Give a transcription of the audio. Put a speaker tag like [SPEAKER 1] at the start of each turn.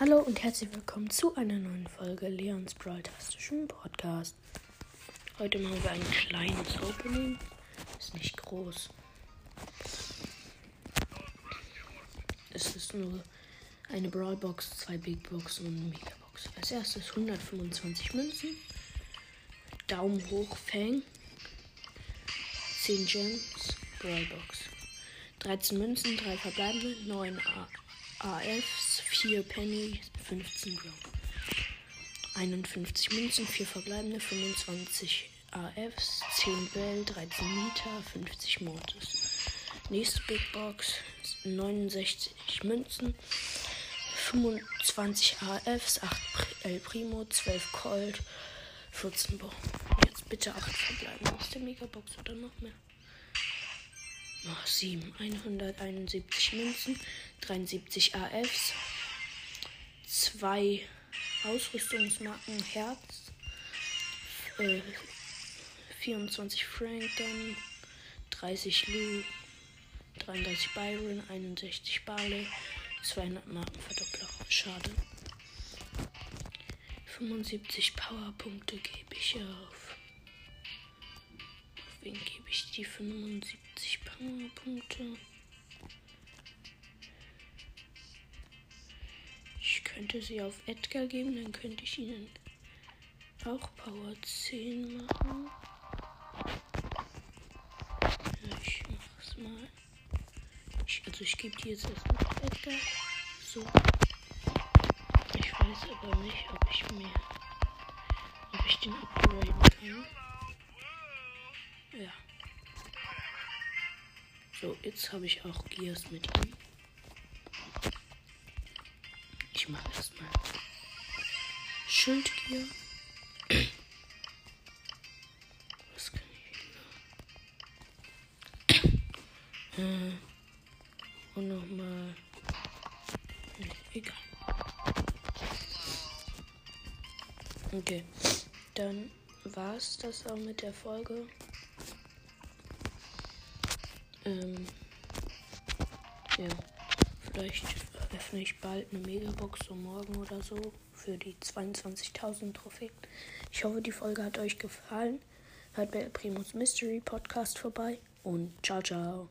[SPEAKER 1] Hallo und herzlich willkommen zu einer neuen Folge Leons Broadcastischen Podcast. Heute machen wir ein kleines Opening. Ist nicht groß. Es ist nur eine Brawlbox, zwei Big Box und eine Megabox. Als erstes 125 Münzen. Daumen hoch, Fang. 10 Gems, Brawlbox. 13 Münzen, 3 verbleibende, 9 AFs, 4 Penny, 15 Brown. 51 Münzen, 4 verbleibende, 25 AFs, 10 Bell, 13 Nita, 50 Mortis. Nächste Big Box, 69 Münzen, 25 AFs, 8 El Primo, 12 Colt, 14 Bo. Jetzt bitte 8 verbleibende aus der Megabox oder noch mehr. Noch 7. 171 Münzen, 73 AFs, 2 Ausrüstungsmarken Herz, äh, 24 Franken, 30 Lou, 33 Byron, 61 Barley, 200 Marken Verdoppler. Schade. 75 Powerpunkte gebe ich auf. Gebe ich die 75 Powerpunkte? Ich könnte sie auf Edgar geben, dann könnte ich ihnen auch Power 10 machen. Ja, ich mach's mal. Ich, also ich gebe die jetzt erstmal auf Edgar. So. Ich weiß aber nicht, ob ich mir. ob ich den upgraden kann. So, jetzt habe ich auch Gears mit ihm. Ich mache erstmal Schildgier. Was kann ich noch? Äh, und nochmal. Nee, egal. Okay, dann war es das auch mit der Folge. Ähm, ja, vielleicht öffne ich bald eine Megabox so morgen oder so für die 22.000 Trophäen. Ich hoffe, die Folge hat euch gefallen. Hört bei Primus Mystery Podcast vorbei und ciao, ciao.